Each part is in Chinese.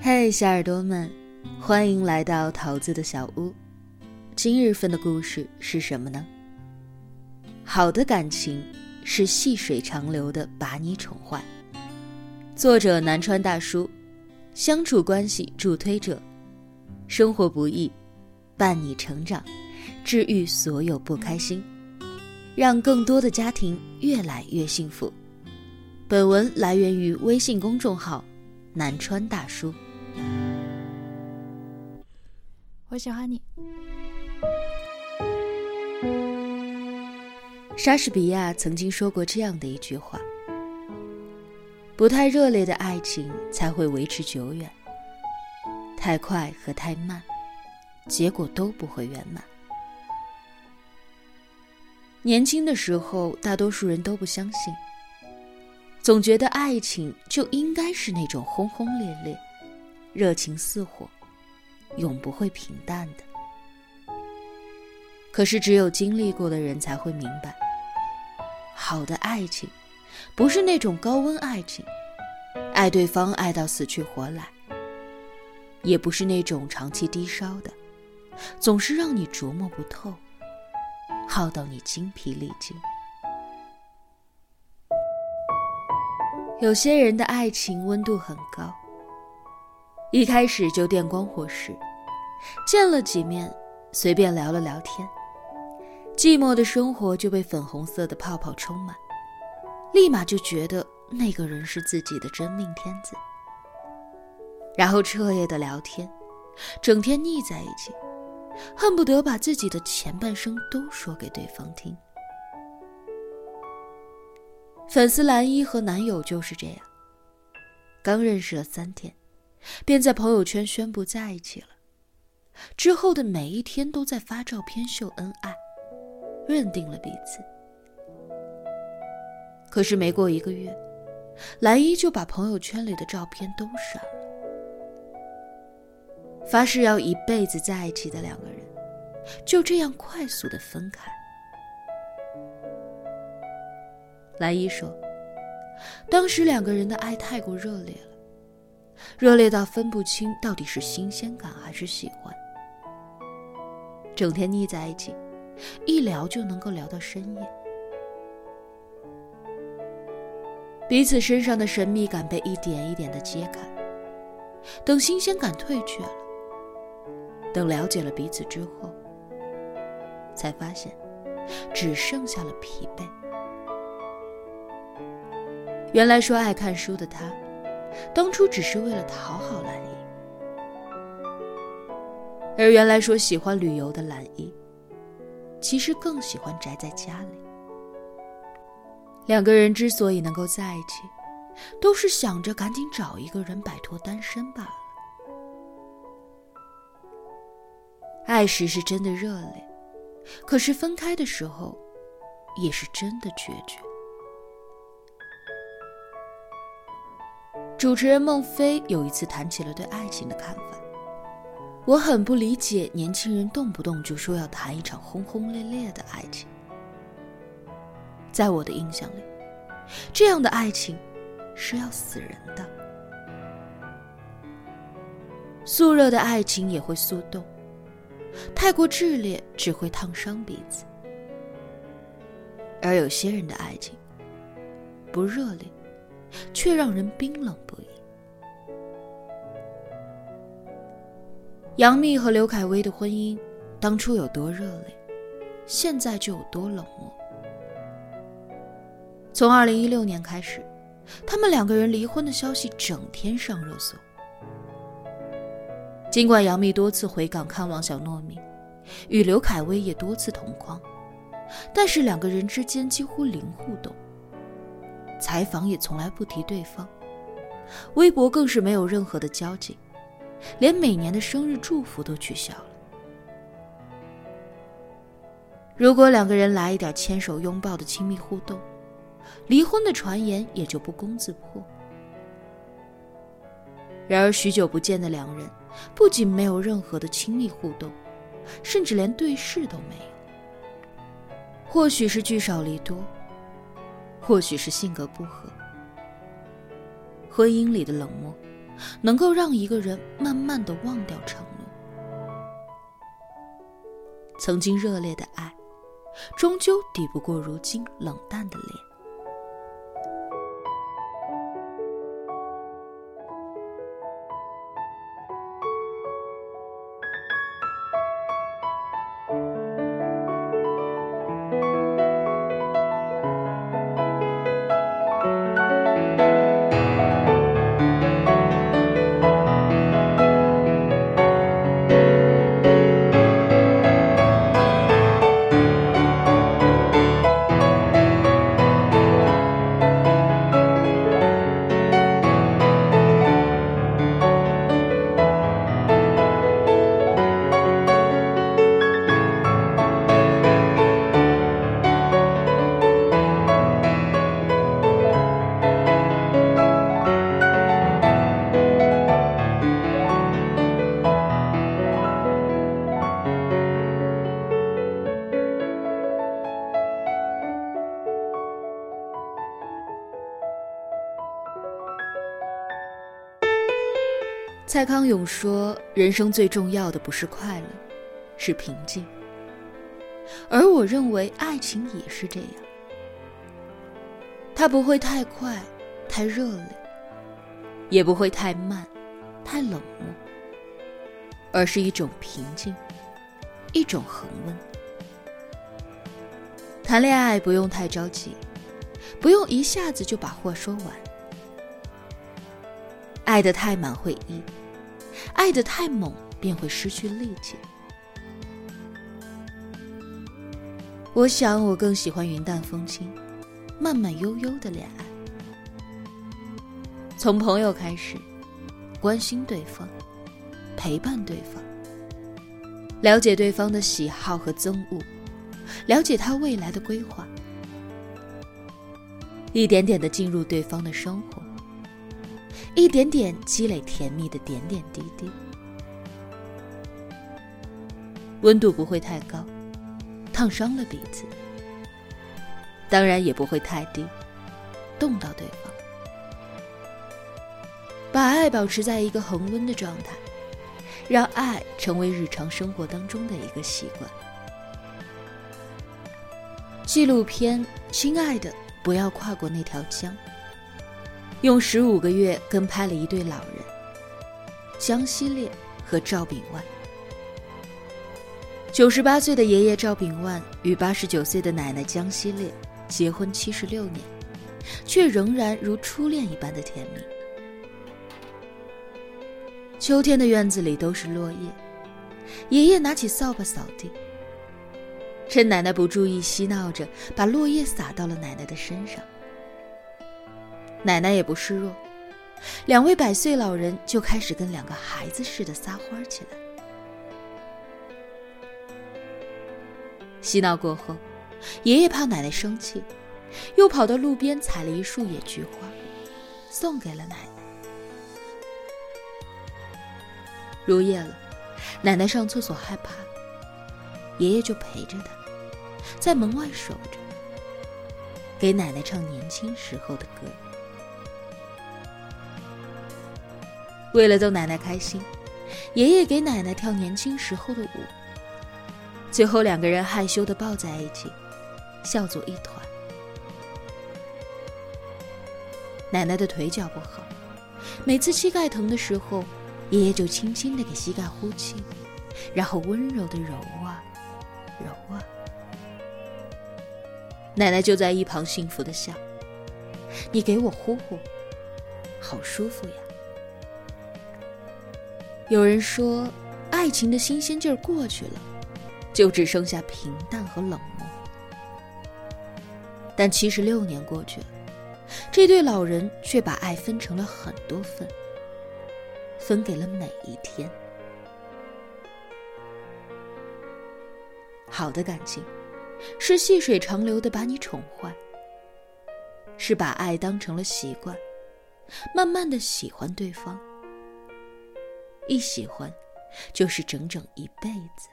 嘿，小耳朵们，欢迎来到桃子的小屋。今日份的故事是什么呢？好的感情是细水长流的把你宠坏。作者南川大叔，相处关系助推者，生活不易，伴你成长，治愈所有不开心，让更多的家庭越来越幸福。本文来源于微信公众号南川大叔。我喜欢你。莎士比亚曾经说过这样的一句话。不太热烈的爱情才会维持久远，太快和太慢，结果都不会圆满。年轻的时候，大多数人都不相信，总觉得爱情就应该是那种轰轰烈烈、热情似火、永不会平淡的。可是，只有经历过的人才会明白，好的爱情。不是那种高温爱情，爱对方爱到死去活来；也不是那种长期低烧的，总是让你琢磨不透，耗到你精疲力尽。有些人的爱情温度很高，一开始就电光火石，见了几面，随便聊了聊天，寂寞的生活就被粉红色的泡泡充满。立马就觉得那个人是自己的真命天子，然后彻夜的聊天，整天腻在一起，恨不得把自己的前半生都说给对方听。粉丝蓝一和男友就是这样，刚认识了三天，便在朋友圈宣布在一起了，之后的每一天都在发照片秀恩爱，认定了彼此。可是没过一个月，蓝一就把朋友圈里的照片都删了。发誓要一辈子在一起的两个人，就这样快速的分开。蓝一说：“当时两个人的爱太过热烈了，热烈到分不清到底是新鲜感还是喜欢。整天腻在一起，一聊就能够聊到深夜。”彼此身上的神秘感被一点一点的揭开。等新鲜感退却了，等了解了彼此之后，才发现只剩下了疲惫。原来说爱看书的他，当初只是为了讨好蓝一；而原来说喜欢旅游的蓝一，其实更喜欢宅在家里。两个人之所以能够在一起，都是想着赶紧找一个人摆脱单身罢了。爱时是真的热烈，可是分开的时候，也是真的决绝。主持人孟非有一次谈起了对爱情的看法，我很不理解年轻人动不动就说要谈一场轰轰烈烈的爱情。在我的印象里，这样的爱情是要死人的。速热的爱情也会速冻，太过炽烈只会烫伤彼此。而有些人的爱情不热烈，却让人冰冷不已。杨幂和刘恺威的婚姻当初有多热烈，现在就有多冷漠。从二零一六年开始，他们两个人离婚的消息整天上热搜。尽管杨幂多次回港看望小糯米，与刘恺威也多次同框，但是两个人之间几乎零互动，采访也从来不提对方，微博更是没有任何的交集，连每年的生日祝福都取消了。如果两个人来一点牵手拥抱的亲密互动，离婚的传言也就不攻自破。然而，许久不见的两人，不仅没有任何的亲密互动，甚至连对视都没有。或许是聚少离多，或许是性格不合，婚姻里的冷漠，能够让一个人慢慢的忘掉承诺。曾经热烈的爱，终究抵不过如今冷淡的脸。蔡康永说：“人生最重要的不是快乐，是平静。”而我认为爱情也是这样，它不会太快、太热烈，也不会太慢、太冷漠，而是一种平静，一种恒温。谈恋爱不用太着急，不用一下子就把话说完，爱得太满会溢。爱得太猛，便会失去力气。我想，我更喜欢云淡风轻、慢慢悠悠的恋爱。从朋友开始，关心对方，陪伴对方，了解对方的喜好和憎恶，了解他未来的规划，一点点的进入对方的生活。一点点积累甜蜜的点点滴滴，温度不会太高，烫伤了彼此；当然也不会太低，冻到对方。把爱保持在一个恒温的状态，让爱成为日常生活当中的一个习惯。纪录片《亲爱的，不要跨过那条江》。用十五个月跟拍了一对老人，江西烈和赵炳万。九十八岁的爷爷赵炳万与八十九岁的奶奶江西烈结婚七十六年，却仍然如初恋一般的甜蜜。秋天的院子里都是落叶，爷爷拿起扫把扫地，趁奶奶不注意，嬉闹着把落叶撒到了奶奶的身上。奶奶也不示弱，两位百岁老人就开始跟两个孩子似的撒欢起来。嬉闹过后，爷爷怕奶奶生气，又跑到路边采了一束野菊花，送给了奶奶。入夜了，奶奶上厕所害怕，爷爷就陪着她，在门外守着，给奶奶唱年轻时候的歌。为了逗奶奶开心，爷爷给奶奶跳年轻时候的舞。最后两个人害羞的抱在一起，笑作一团。奶奶的腿脚不好，每次膝盖疼的时候，爷爷就轻轻的给膝盖呼气，然后温柔的揉啊揉啊。奶奶就在一旁幸福的笑：“你给我呼呼，好舒服呀。”有人说，爱情的新鲜劲儿过去了，就只剩下平淡和冷漠。但七十六年过去了，这对老人却把爱分成了很多份，分给了每一天。好的感情，是细水长流的把你宠坏，是把爱当成了习惯，慢慢的喜欢对方。一喜欢，就是整整一辈子。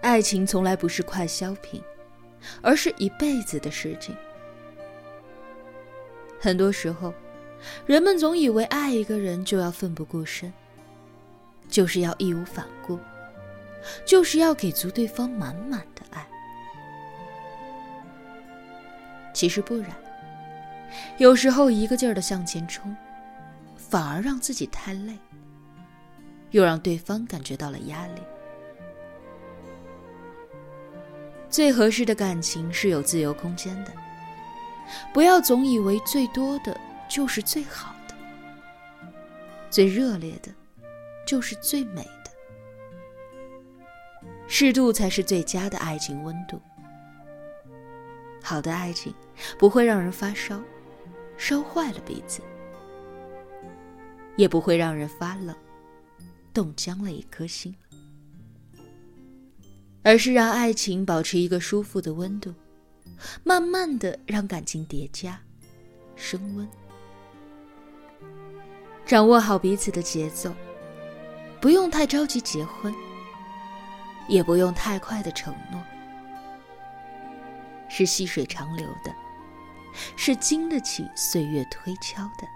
爱情从来不是快消品，而是一辈子的事情。很多时候，人们总以为爱一个人就要奋不顾身，就是要义无反顾，就是要给足对方满满的爱。其实不然，有时候一个劲儿的向前冲，反而让自己太累，又让对方感觉到了压力。最合适的感情是有自由空间的，不要总以为最多的就是最好的，最热烈的，就是最美的，适度才是最佳的爱情温度。好的爱情不会让人发烧，烧坏了鼻子；也不会让人发冷，冻僵了一颗心。而是让爱情保持一个舒服的温度，慢慢的让感情叠加、升温，掌握好彼此的节奏，不用太着急结婚，也不用太快的承诺，是细水长流的，是经得起岁月推敲的。